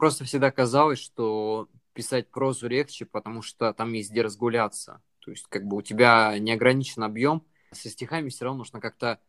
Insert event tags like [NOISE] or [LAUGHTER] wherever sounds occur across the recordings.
просто всегда казалось, что писать прозу легче, потому что там есть где разгуляться. То есть как бы у тебя неограничен объем, со стихами все равно нужно как-то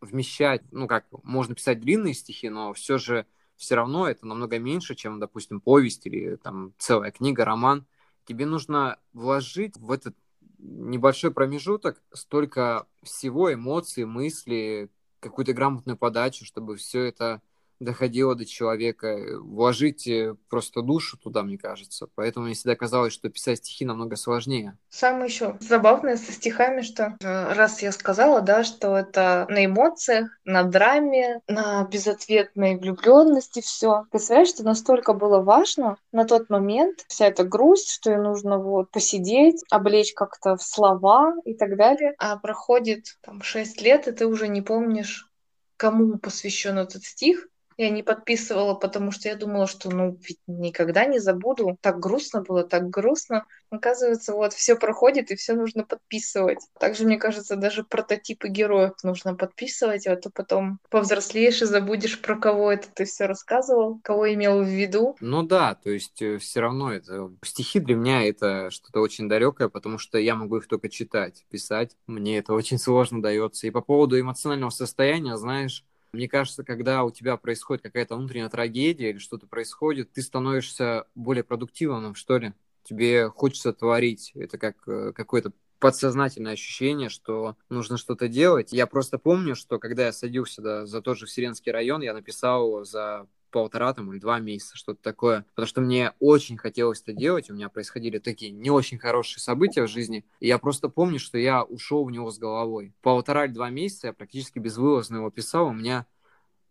вмещать, ну как, можно писать длинные стихи, но все же все равно это намного меньше, чем, допустим, повесть или там целая книга, роман. Тебе нужно вложить в этот небольшой промежуток столько всего, эмоций, мыслей, какую-то грамотную подачу, чтобы все это доходило до человека, вложить э, просто душу туда, мне кажется. Поэтому мне всегда казалось, что писать стихи намного сложнее. Самое еще забавное со стихами, что э, раз я сказала, да, что это на эмоциях, на драме, на безответной влюбленности все. Представляешь, что настолько было важно на тот момент вся эта грусть, что ей нужно вот посидеть, облечь как-то в слова и так далее. А проходит там шесть лет, и ты уже не помнишь, кому посвящен этот стих, я не подписывала, потому что я думала, что ну ведь никогда не забуду. Так грустно было, так грустно. Оказывается, вот все проходит и все нужно подписывать. Также, мне кажется, даже прототипы героев нужно подписывать, а то потом повзрослеешь и забудешь, про кого это ты все рассказывал, кого имел в виду. Ну да, то есть э, все равно это стихи для меня это что-то очень далекое, потому что я могу их только читать, писать. Мне это очень сложно дается. И по поводу эмоционального состояния, знаешь, мне кажется, когда у тебя происходит какая-то внутренняя трагедия или что-то происходит, ты становишься более продуктивным, что ли. Тебе хочется творить. Это как э, какое-то подсознательное ощущение, что нужно что-то делать. Я просто помню, что когда я садился да, за тот же Вселенский район, я написал за полтора там или два месяца, что-то такое. Потому что мне очень хотелось это делать, у меня происходили такие не очень хорошие события в жизни, и я просто помню, что я ушел в него с головой. Полтора или два месяца я практически безвылазно его писал, у меня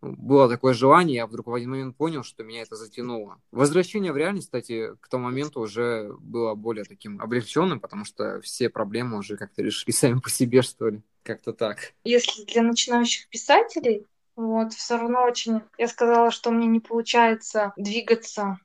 было такое желание, я вдруг в один момент понял, что меня это затянуло. Возвращение в реальность, кстати, к тому моменту уже было более таким облегченным, потому что все проблемы уже как-то решили сами по себе, что ли. Как-то так. Если для начинающих писателей, вот, все равно очень... Я сказала, что мне не получается двигаться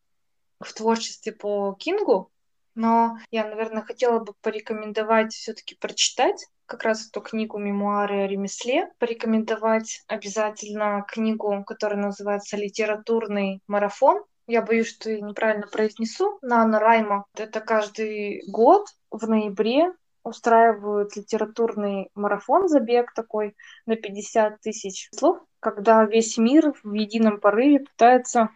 в творчестве по Кингу, но я, наверное, хотела бы порекомендовать все-таки прочитать как раз эту книгу «Мемуары о ремесле», порекомендовать обязательно книгу, которая называется «Литературный марафон». Я боюсь, что я неправильно произнесу. Нана Райма. Это каждый год в ноябре устраивают литературный марафон, забег такой на 50 тысяч слов, когда весь мир в едином порыве пытается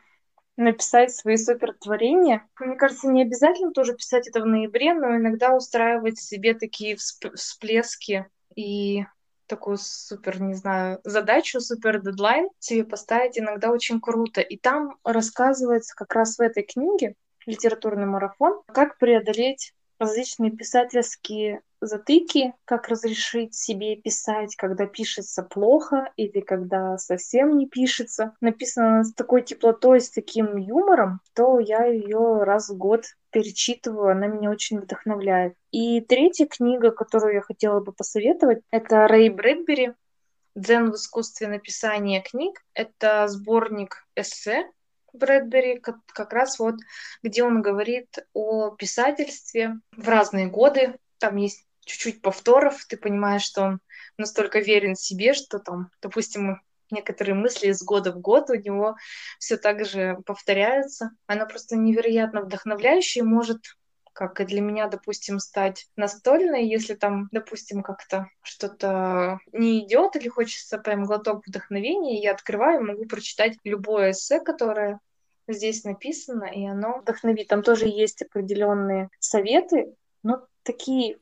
написать свои супертворения. Мне кажется, не обязательно тоже писать это в ноябре, но иногда устраивать себе такие всплески и такую супер, не знаю, задачу, супер дедлайн себе поставить иногда очень круто. И там рассказывается как раз в этой книге «Литературный марафон», как преодолеть различные писательские затыки, как разрешить себе писать, когда пишется плохо или когда совсем не пишется. Написано с такой теплотой, с таким юмором, то я ее раз в год перечитываю, она меня очень вдохновляет. И третья книга, которую я хотела бы посоветовать, это Рэй Брэдбери «Дзен в искусстве написания книг». Это сборник эссе Брэдбери, как, как раз вот, где он говорит о писательстве в разные годы. Там есть чуть-чуть повторов, ты понимаешь, что он настолько верен себе, что там, допустим, некоторые мысли из года в год у него все так же повторяются. Она просто невероятно вдохновляющая и может как и для меня, допустим, стать настольной, если там, допустим, как-то что-то не идет или хочется прям глоток вдохновения, я открываю, могу прочитать любое эссе, которое здесь написано, и оно вдохновит. Там тоже есть определенные советы, но такие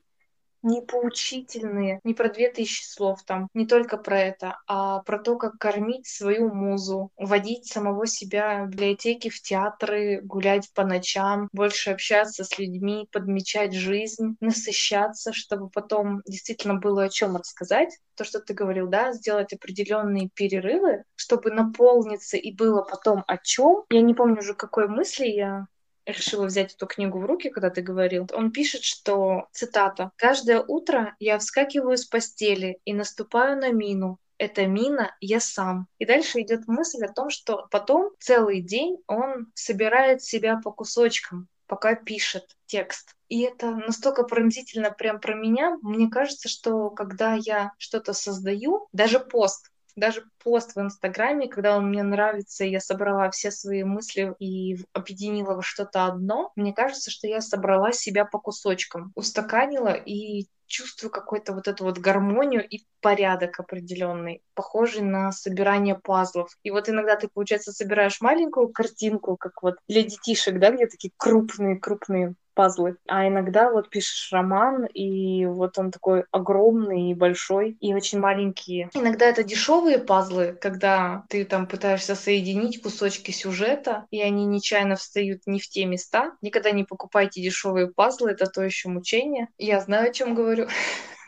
не поучительные, не про две тысячи слов там, не только про это, а про то, как кормить свою музу, водить самого себя в библиотеки, в театры, гулять по ночам, больше общаться с людьми, подмечать жизнь, насыщаться, чтобы потом действительно было о чем рассказать. То, что ты говорил, да, сделать определенные перерывы, чтобы наполниться и было потом о чем. Я не помню уже, какой мысли я решила взять эту книгу в руки, когда ты говорил, он пишет, что, цитата, «Каждое утро я вскакиваю с постели и наступаю на мину. Это мина я сам». И дальше идет мысль о том, что потом целый день он собирает себя по кусочкам, пока пишет текст. И это настолько пронзительно прям про меня. Мне кажется, что когда я что-то создаю, даже пост, даже пост в Инстаграме, когда он мне нравится, я собрала все свои мысли и объединила во что-то одно, мне кажется, что я собрала себя по кусочкам, устаканила и чувствую какую-то вот эту вот гармонию и порядок определенный, похожий на собирание пазлов. И вот иногда ты, получается, собираешь маленькую картинку, как вот для детишек, да, где такие крупные-крупные пазлы. А иногда вот пишешь роман, и вот он такой огромный и большой, и очень маленькие. Иногда это дешевые пазлы, когда ты там пытаешься соединить кусочки сюжета, и они нечаянно встают не в те места. Никогда не покупайте дешевые пазлы, это то еще мучение. Я знаю, о чем говорю.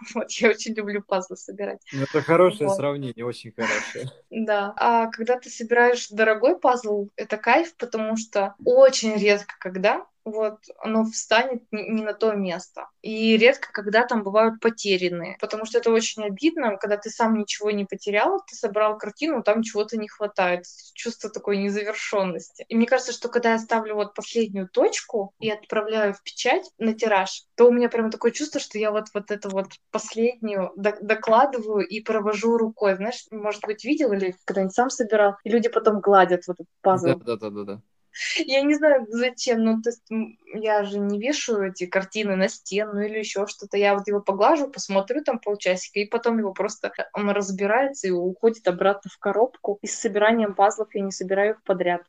[LAUGHS] Вот, я очень люблю пазлы собирать. Ну, это хорошее вот. сравнение, очень хорошее. [LAUGHS] Да. А когда ты собираешь дорогой пазл, это кайф, потому что очень редко когда вот оно встанет не на то место. И редко, когда там бывают потерянные, потому что это очень обидно, когда ты сам ничего не потерял, ты собрал картину, там чего-то не хватает, чувство такой незавершенности. И мне кажется, что когда я ставлю вот последнюю точку и отправляю в печать на тираж, то у меня прям такое чувство, что я вот вот эту вот последнюю докладываю и провожу рукой. Знаешь, может быть, видел или когда-нибудь сам собирал, и люди потом гладят вот этот пазл. Да, да, да, да. [LAUGHS] Я не знаю, зачем, ну, то есть я же не вешаю эти картины на стену или еще что-то. Я вот его поглажу, посмотрю там полчасика, и потом его просто, он разбирается и уходит обратно в коробку. И с собиранием пазлов я не собираю их подряд.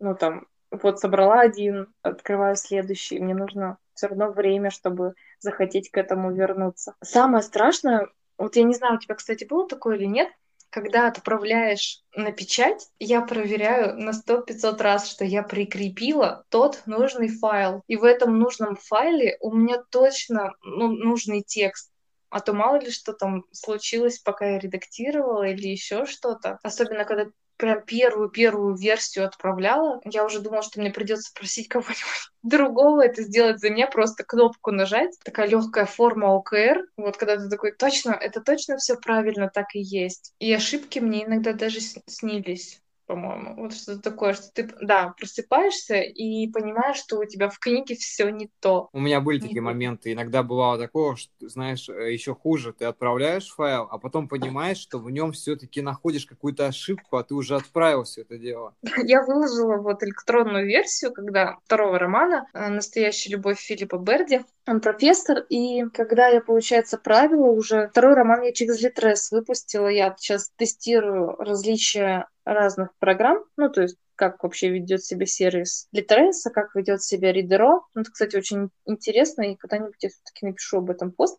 Ну, там, вот собрала один, открываю следующий. Мне нужно все равно время, чтобы захотеть к этому вернуться. Самое страшное, вот я не знаю, у тебя, кстати, было такое или нет, когда отправляешь на печать, я проверяю на 100-500 раз, что я прикрепила тот нужный файл. И в этом нужном файле у меня точно ну, нужный текст. А то мало ли что там случилось, пока я редактировала или еще что-то. Особенно, когда прям первую-первую версию отправляла, я уже думала, что мне придется просить кого-нибудь [LAUGHS] другого это сделать за меня, просто кнопку нажать. Такая легкая форма ОКР. Вот когда ты такой, точно, это точно все правильно так и есть. И ошибки мне иногда даже снились по-моему. Вот что-то такое, что ты, да, просыпаешься и понимаешь, что у тебя в книге все не то. У меня были такие моменты. Иногда бывало такое, что, знаешь, э, еще хуже. Ты отправляешь файл, а потом понимаешь, что в нем все-таки находишь какую-то ошибку, а ты уже отправил все это дело. [LAUGHS] Я выложила вот электронную версию, когда второго романа э, «Настоящая любовь» Филиппа Берди. Он профессор, и когда я, получается, правила уже, второй роман я через Литрес выпустила, я сейчас тестирую различия разных программ, ну, то есть как вообще ведет себя сервис Литереса, как ведет себя Ридеро. Ну, это, кстати, очень интересно, и когда-нибудь я все-таки напишу об этом пост.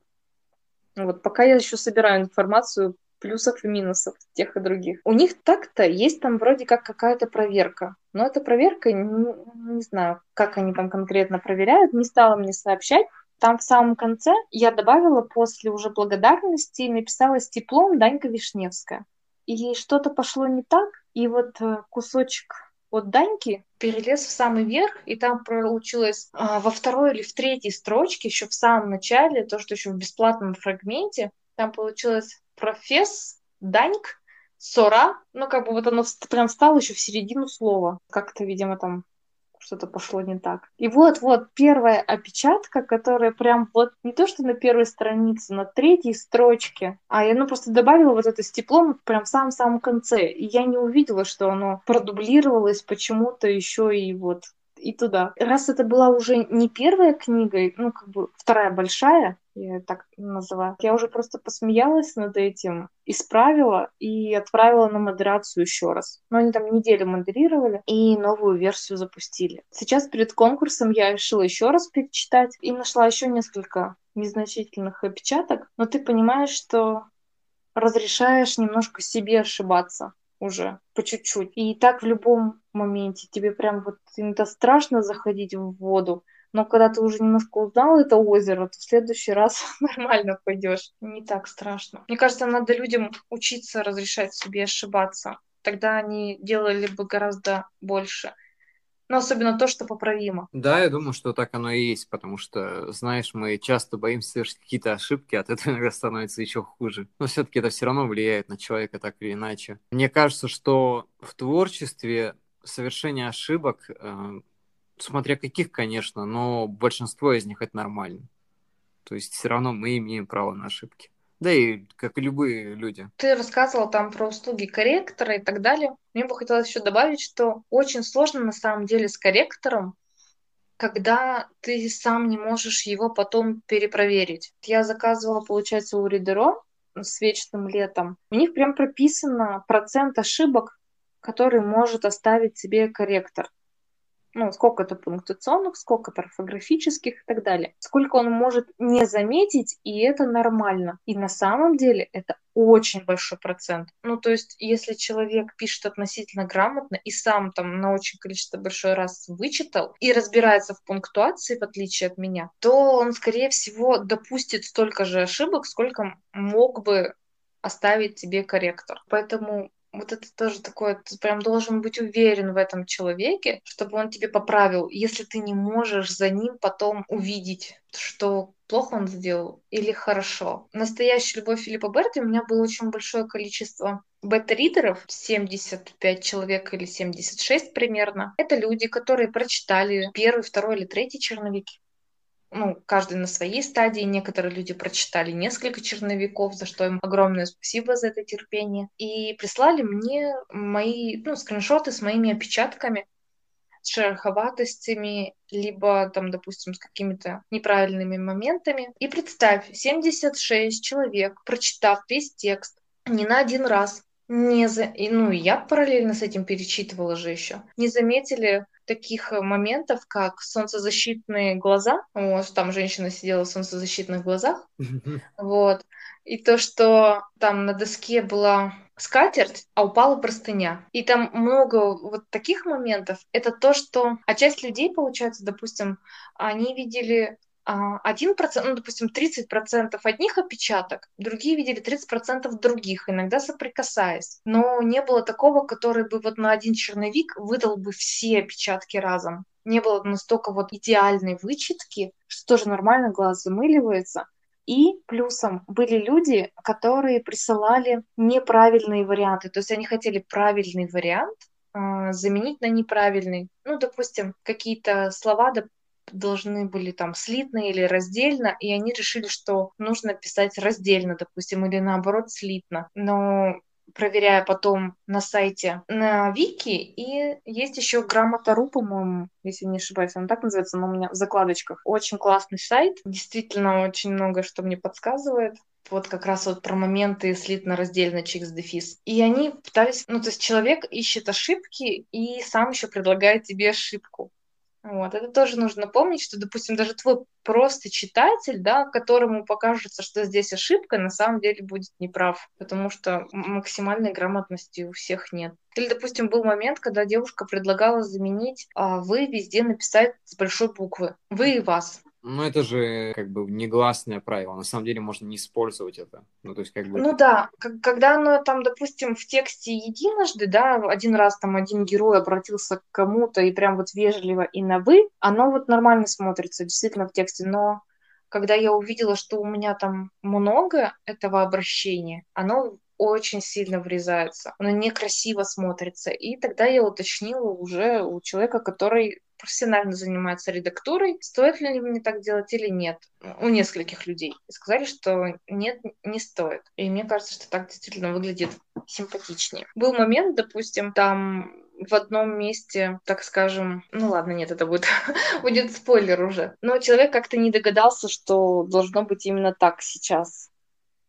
Вот, пока я еще собираю информацию плюсов и минусов тех и других. У них так-то есть там вроде как какая-то проверка. Но эта проверка, не, не знаю, как они там конкретно проверяют, не стала мне сообщать. Там в самом конце я добавила после уже благодарности, написала с теплом Данька Вишневская и что-то пошло не так, и вот э, кусочек от Даньки перелез в самый верх, и там получилось а, во второй или в третьей строчке, еще в самом начале, то, что еще в бесплатном фрагменте, там получилось професс Даньк, Сора, ну, как бы вот оно прям стало еще в середину слова. Как-то, видимо, там что-то пошло не так. И вот-вот первая опечатка, которая прям вот не то, что на первой странице, на третьей строчке, а я ну просто добавила вот это с теплом прям в самом-самом конце. И я не увидела, что оно продублировалось почему-то еще и вот и туда. Раз это была уже не первая книга, ну, как бы вторая большая, я так называю, я уже просто посмеялась над этим, исправила и отправила на модерацию еще раз. Но они там неделю модерировали и новую версию запустили. Сейчас перед конкурсом я решила еще раз перечитать и нашла еще несколько незначительных опечаток, но ты понимаешь, что разрешаешь немножко себе ошибаться уже по чуть-чуть. И так в любом моменте тебе прям вот иногда страшно заходить в воду, но когда ты уже немножко узнал это озеро, то в следующий раз [LAUGHS] нормально пойдешь. Не так страшно. Мне кажется, надо людям учиться разрешать себе ошибаться. Тогда они делали бы гораздо больше. Но особенно то, что поправимо. Да, я думаю, что так оно и есть, потому что, знаешь, мы часто боимся совершить какие-то ошибки, от этого иногда становится еще хуже. Но все-таки это все равно влияет на человека так или иначе. Мне кажется, что в творчестве совершение ошибок, э, смотря каких, конечно, но большинство из них это нормально. То есть все равно мы имеем право на ошибки. Да и как и любые люди. Ты рассказывал там про услуги корректора и так далее. Мне бы хотелось еще добавить, что очень сложно на самом деле с корректором, когда ты сам не можешь его потом перепроверить. Я заказывала, получается, у Ридеро с вечным летом. У них прям прописано процент ошибок, который может оставить себе корректор ну, сколько-то пунктуационных, сколько-то орфографических и так далее. Сколько он может не заметить, и это нормально. И на самом деле это очень большой процент. Ну, то есть, если человек пишет относительно грамотно и сам там на очень количество большой раз вычитал и разбирается в пунктуации, в отличие от меня, то он, скорее всего, допустит столько же ошибок, сколько мог бы оставить тебе корректор. Поэтому вот это тоже такое, ты прям должен быть уверен в этом человеке, чтобы он тебе поправил, если ты не можешь за ним потом увидеть, что плохо он сделал или хорошо. Настоящая любовь Филиппа Берти у меня было очень большое количество бета-ридеров, 75 человек или 76 примерно. Это люди, которые прочитали первый, второй или третий черновики ну, каждый на своей стадии. Некоторые люди прочитали несколько черновиков, за что им огромное спасибо за это терпение. И прислали мне мои, ну, скриншоты с моими опечатками, с шероховатостями, либо там, допустим, с какими-то неправильными моментами. И представь, 76 человек, прочитав весь текст не на один раз, не за... ну, я параллельно с этим перечитывала же еще, не заметили таких э, моментов, как солнцезащитные глаза. Вот, там женщина сидела в солнцезащитных глазах. Вот. И то, что там на доске была скатерть, а упала простыня. И там много вот таких моментов. Это то, что... А часть людей, получается, допустим, они видели а, один процент, ну, допустим, 30 процентов одних опечаток, другие видели 30 процентов других, иногда соприкасаясь. Но не было такого, который бы вот на один черновик выдал бы все опечатки разом. Не было настолько вот идеальной вычетки, что тоже нормально глаз замыливается. И плюсом были люди, которые присылали неправильные варианты. То есть они хотели правильный вариант, а, заменить на неправильный. Ну, допустим, какие-то слова, должны были там слитно или раздельно, и они решили, что нужно писать раздельно, допустим, или наоборот слитно. Но проверяя потом на сайте на Вики, и есть еще грамота.ру, по-моему, если не ошибаюсь, он так называется, но у меня в закладочках. Очень классный сайт, действительно очень много что мне подсказывает вот как раз вот про моменты слитно-раздельно чикс дефис. И они пытались, ну, то есть человек ищет ошибки и сам еще предлагает тебе ошибку. Вот. Это тоже нужно помнить, что, допустим, даже твой просто читатель, да, которому покажется, что здесь ошибка, на самом деле будет неправ, потому что максимальной грамотности у всех нет. Или, допустим, был момент, когда девушка предлагала заменить а, «вы» везде написать с большой буквы. «Вы» и «вас». Ну, это же как бы негласное правило. На самом деле можно не использовать это. Ну, то есть как бы... Ну да, когда оно там, допустим, в тексте единожды, да, один раз там один герой обратился к кому-то и прям вот вежливо и на «вы», оно вот нормально смотрится действительно в тексте, но когда я увидела, что у меня там много этого обращения, оно очень сильно врезается, оно некрасиво смотрится. И тогда я уточнила уже у человека, который профессионально занимается редактурой, стоит ли мне так делать или нет, у нескольких людей. И сказали, что нет, не стоит. И мне кажется, что так действительно выглядит симпатичнее. Был момент, допустим, там в одном месте, так скажем, ну ладно, нет, это будет, [LAUGHS] будет спойлер уже. Но человек как-то не догадался, что должно быть именно так сейчас.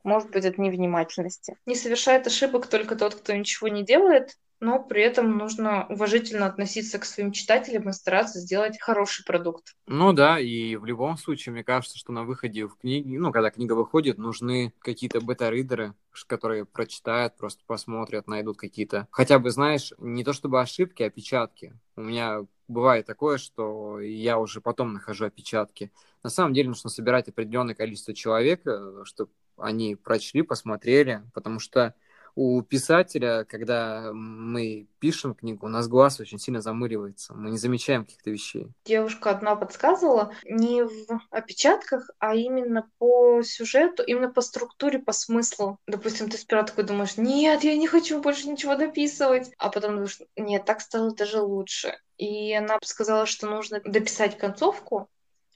Может быть, от невнимательности. Не совершает ошибок только тот, кто ничего не делает, но при этом нужно уважительно относиться к своим читателям и стараться сделать хороший продукт. Ну да, и в любом случае, мне кажется, что на выходе в книге, ну, когда книга выходит, нужны какие-то бета-ридеры, которые прочитают, просто посмотрят, найдут какие-то... Хотя бы, знаешь, не то чтобы ошибки, а опечатки. У меня бывает такое, что я уже потом нахожу опечатки. На самом деле нужно собирать определенное количество человек, э, чтобы они прочли, посмотрели, потому что у писателя, когда мы пишем книгу, у нас глаз очень сильно замыливается, мы не замечаем каких-то вещей. Девушка одна подсказывала не в опечатках, а именно по сюжету, именно по структуре, по смыслу. Допустим, ты сперва такой думаешь, нет, я не хочу больше ничего дописывать, а потом думаешь, нет, так стало даже лучше. И она сказала, что нужно дописать концовку,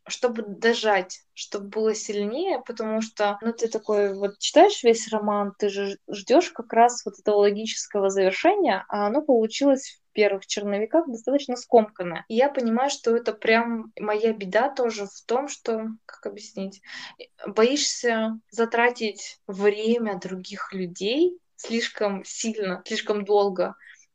чтобы дожать, чтобы было сильнее, потому что, ну, ты такой, вот читаешь весь роман, ты же ждешь как раз вот этого логического завершения, а оно получилось в первых черновиках достаточно скомканное. И я понимаю, что это прям моя беда тоже в том, что, как объяснить, боишься затратить время других людей слишком сильно, слишком долго,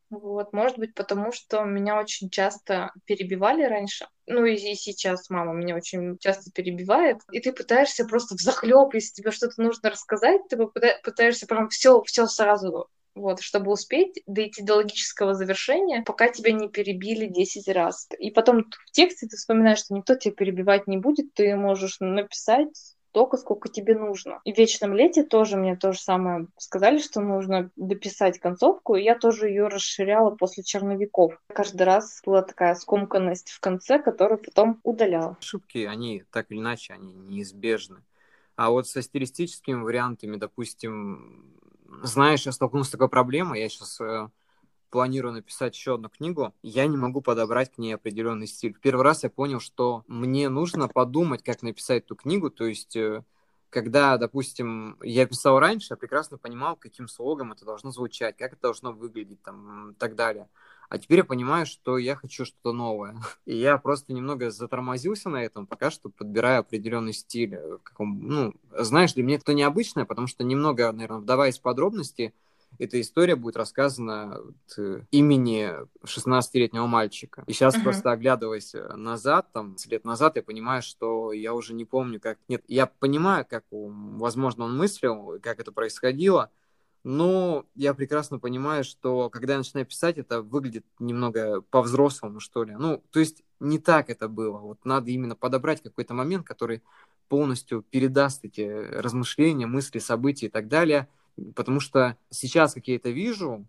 вот, может быть, потому что меня очень часто перебивали раньше. Ну и сейчас мама меня очень часто перебивает. И ты пытаешься просто в захлеб, если тебе что-то нужно рассказать, ты пытаешься прям все, все сразу вот, чтобы успеть дойти до логического завершения, пока тебя не перебили 10 раз. И потом в тексте ты вспоминаешь, что никто тебя перебивать не будет, ты можешь написать столько, сколько тебе нужно. И в «Вечном лете» тоже мне то же самое сказали, что нужно дописать концовку, и я тоже ее расширяла после черновиков. Каждый раз была такая скомканность в конце, которую потом удаляла. Ошибки, они так или иначе, они неизбежны. А вот со стилистическими вариантами, допустим, знаешь, я столкнулся с такой проблемой, я сейчас э, планирую написать еще одну книгу, я не могу подобрать к ней определенный стиль. Первый раз я понял, что мне нужно подумать, как написать эту книгу, то есть э, когда, допустим, я писал раньше, я прекрасно понимал, каким слогом это должно звучать, как это должно выглядеть, там, и так далее. А теперь я понимаю, что я хочу что-то новое. [LAUGHS] И я просто немного затормозился на этом, пока что подбираю определенный стиль. Э, Каком, ну, знаешь, для меня это необычное, потому что немного, наверное, вдаваясь в подробности, эта история будет рассказана от э, имени 16-летнего мальчика. И сейчас uh-huh. просто оглядываясь назад, там, лет назад, я понимаю, что я уже не помню, как... Нет, я понимаю, как, возможно, он мыслил, как это происходило, но я прекрасно понимаю, что когда я начинаю писать, это выглядит немного по-взрослому, что ли. Ну, то есть не так это было. Вот надо именно подобрать какой-то момент, который полностью передаст эти размышления, мысли, события и так далее – Потому что сейчас, как я это вижу,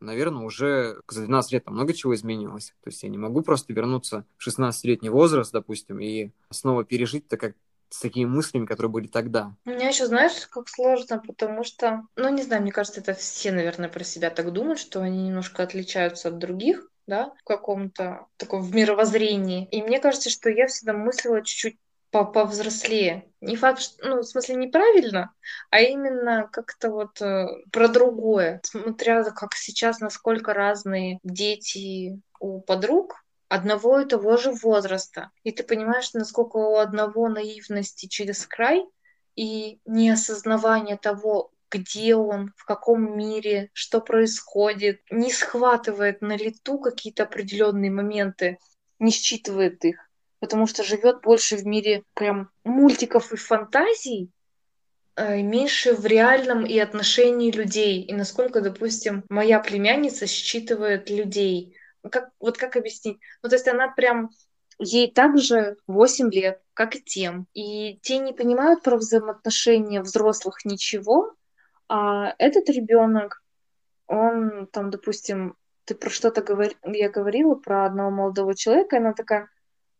наверное, уже за 12 лет там много чего изменилось. То есть я не могу просто вернуться в 16-летний возраст, допустим, и снова пережить так как с такими мыслями, которые были тогда. У меня еще, знаешь, как сложно, потому что, ну, не знаю, мне кажется, это все, наверное, про себя так думают, что они немножко отличаются от других, да, в каком-то таком в мировоззрении. И мне кажется, что я всегда мыслила чуть-чуть повзрослее. Не факт, что, ну, в смысле, неправильно, а именно как-то вот э, про другое. Смотря как сейчас, насколько разные дети у подруг одного и того же возраста. И ты понимаешь, насколько у одного наивности через край и неосознавание того, где он, в каком мире, что происходит, не схватывает на лету какие-то определенные моменты, не считывает их потому что живет больше в мире прям мультиков и фантазий, э, меньше в реальном и отношении людей. И насколько, допустим, моя племянница считывает людей. Как, вот как объяснить? Ну, то есть она прям ей также 8 лет, как и тем. И те не понимают про взаимоотношения взрослых ничего, а этот ребенок, он там, допустим, ты про что-то говор... я говорила про одного молодого человека, и она такая,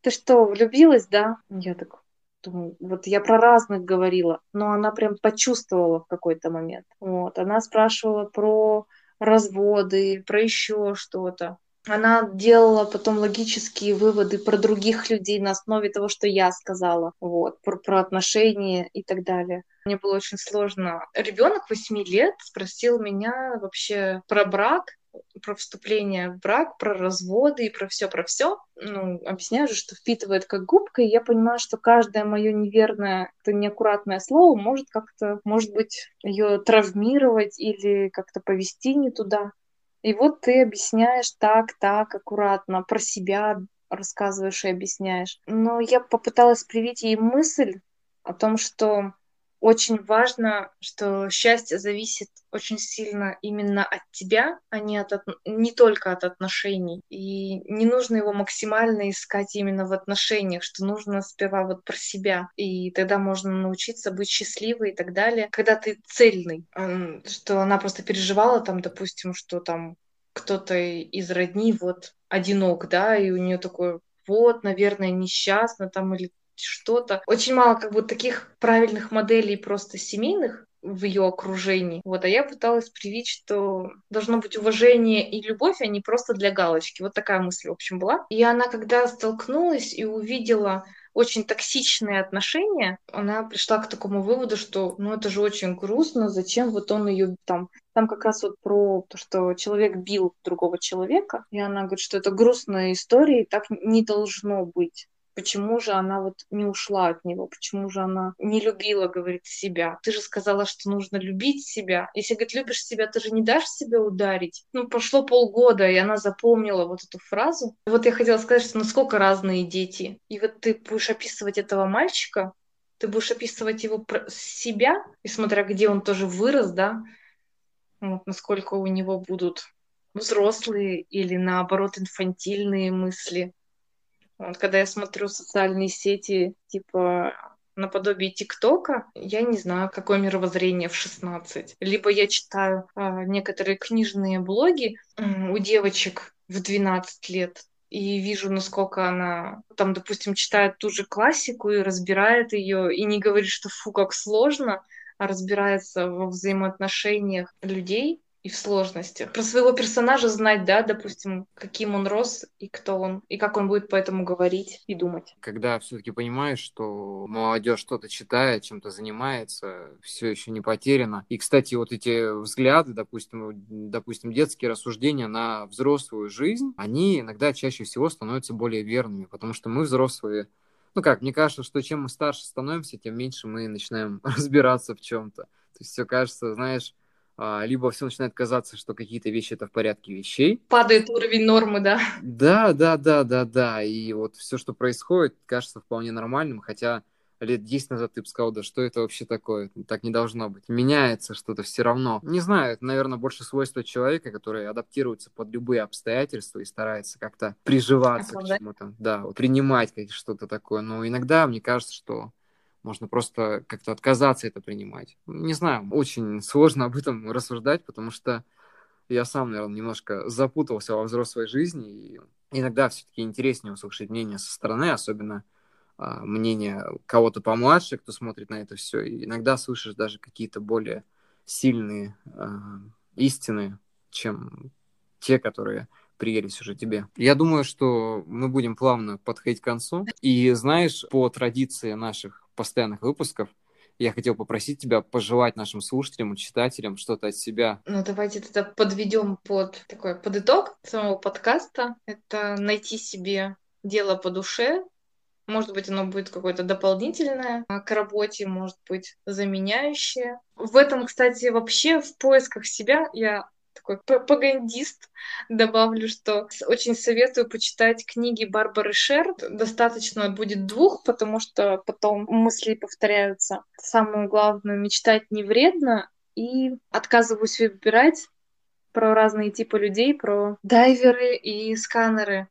ты что, влюбилась, да? Я так думаю, вот я про разных говорила, но она прям почувствовала в какой-то момент. Вот, она спрашивала про разводы, про еще что-то. Она делала потом логические выводы про других людей на основе того, что я сказала, вот, про, про отношения и так далее. Мне было очень сложно. Ребенок 8 лет спросил меня вообще про брак, про вступление в брак, про разводы и про все, про все. Ну, объясняю же, что впитывает как губка, и я понимаю, что каждое мое неверное, это неаккуратное слово может как-то, может быть, ее травмировать или как-то повести не туда. И вот ты объясняешь так, так, аккуратно, про себя рассказываешь и объясняешь. Но я попыталась привить ей мысль о том, что очень важно, что счастье зависит очень сильно именно от тебя, а не, от, не только от отношений. И не нужно его максимально искать именно в отношениях, что нужно сперва вот про себя. И тогда можно научиться быть счастливой и так далее. Когда ты цельный, что она просто переживала там, допустим, что там кто-то из родни вот одинок, да, и у нее такой вот, наверное, несчастно там или что-то. Очень мало как бы таких правильных моделей просто семейных в ее окружении. Вот, а я пыталась привить, что должно быть уважение и любовь, а не просто для галочки. Вот такая мысль, в общем, была. И она, когда столкнулась и увидела очень токсичные отношения, она пришла к такому выводу, что ну это же очень грустно, зачем вот он ее там там как раз вот про то, что человек бил другого человека, и она говорит, что это грустная история, и так не должно быть. Почему же она вот не ушла от него? Почему же она не любила, говорит, себя? Ты же сказала, что нужно любить себя. Если, говорит, любишь себя, ты же не дашь себя ударить. Ну, прошло полгода, и она запомнила вот эту фразу. Вот я хотела сказать, что насколько разные дети. И вот ты будешь описывать этого мальчика, ты будешь описывать его себя, и смотря где он тоже вырос, да, вот, насколько у него будут взрослые или наоборот инфантильные мысли. Вот, когда я смотрю социальные сети, типа наподобие ТикТока, я не знаю, какое мировоззрение в 16. Либо я читаю э, некоторые книжные блоги э, у девочек в 12 лет, и вижу, насколько она там, допустим, читает ту же классику и разбирает ее, и не говорит, что фу, как сложно, а разбирается во взаимоотношениях людей, и в сложностях. Про своего персонажа знать, да, допустим, каким он рос и кто он, и как он будет по этому говорить и думать. Когда все-таки понимаешь, что молодежь что-то читает, чем-то занимается, все еще не потеряно. И, кстати, вот эти взгляды, допустим, допустим, детские рассуждения на взрослую жизнь, они иногда чаще всего становятся более верными, потому что мы взрослые ну как, мне кажется, что чем мы старше становимся, тем меньше мы начинаем [LAUGHS] разбираться в чем-то. То есть все кажется, знаешь, либо все начинает казаться, что какие-то вещи это в порядке вещей. Падает уровень нормы, да. Да, да, да, да, да. И вот все, что происходит, кажется вполне нормальным, хотя лет 10 назад ты бы сказал, да что это вообще такое? Так не должно быть. Меняется что-то все равно. Не знаю, это, наверное, больше свойство человека, который адаптируется под любые обстоятельства и старается как-то приживаться к чему-то. Да, вот, принимать что-то такое. Но иногда мне кажется, что можно просто как-то отказаться это принимать. Не знаю, очень сложно об этом рассуждать, потому что я сам, наверное, немножко запутался во взрослой жизни, и иногда все-таки интереснее услышать мнение со стороны, особенно а, мнение кого-то помладше, кто смотрит на это все. И иногда слышишь даже какие-то более сильные а, истины, чем те, которые приелись уже тебе. Я думаю, что мы будем плавно подходить к концу. И знаешь, по традиции наших постоянных выпусков, я хотел попросить тебя пожелать нашим слушателям и читателям что-то от себя. Ну, давайте тогда подведем под такой под итог самого подкаста. Это найти себе дело по душе. Может быть, оно будет какое-то дополнительное к работе, может быть, заменяющее. В этом, кстати, вообще в поисках себя я такой пропагандист. Добавлю, что очень советую почитать книги Барбары Шер. Достаточно будет двух, потому что потом мысли повторяются. Самое главное, мечтать не вредно, и отказываюсь выбирать про разные типы людей, про дайверы и сканеры.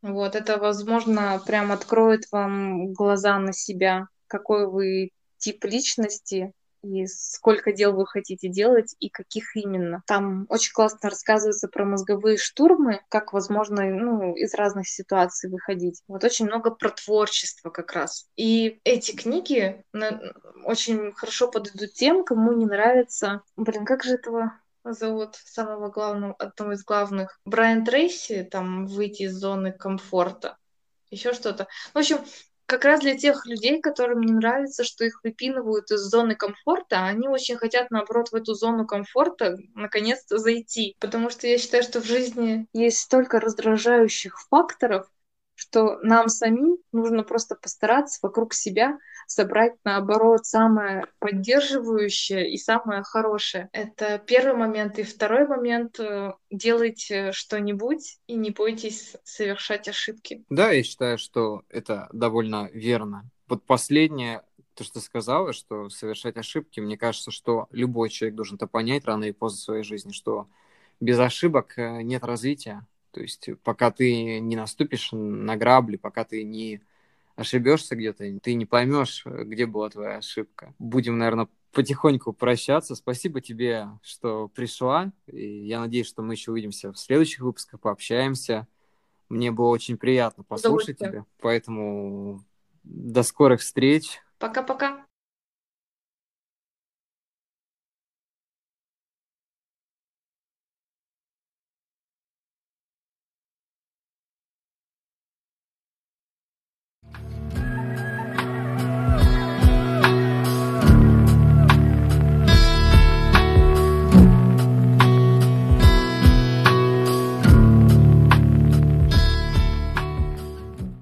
Вот, это, возможно, прям откроет вам глаза на себя, какой вы тип личности, и сколько дел вы хотите делать и каких именно. Там очень классно рассказывается про мозговые штурмы, как возможно ну, из разных ситуаций выходить. Вот очень много про творчество как раз. И эти книги очень хорошо подойдут тем, кому не нравится... Блин, как же этого зовут самого главного, одного из главных. Брайан Трейси, там, выйти из зоны комфорта. Еще что-то. В общем, как раз для тех людей, которым не нравится, что их выпинывают из зоны комфорта, они очень хотят, наоборот, в эту зону комфорта наконец-то зайти. Потому что я считаю, что в жизни есть столько раздражающих факторов, что нам самим нужно просто постараться вокруг себя собрать, наоборот, самое поддерживающее и самое хорошее. Это первый момент. И второй момент э, — делайте что-нибудь и не бойтесь совершать ошибки. Да, я считаю, что это довольно верно. Вот последнее, то, что ты сказала, что совершать ошибки, мне кажется, что любой человек должен это понять рано или поздно в своей жизни, что без ошибок э, нет развития. То есть пока ты не наступишь на грабли, пока ты не ошибешься где-то, ты не поймешь, где была твоя ошибка. Будем, наверное, потихоньку прощаться. Спасибо тебе, что пришла. И я надеюсь, что мы еще увидимся в следующих выпусках, пообщаемся. Мне было очень приятно послушать тебя. Поэтому до скорых встреч. Пока-пока.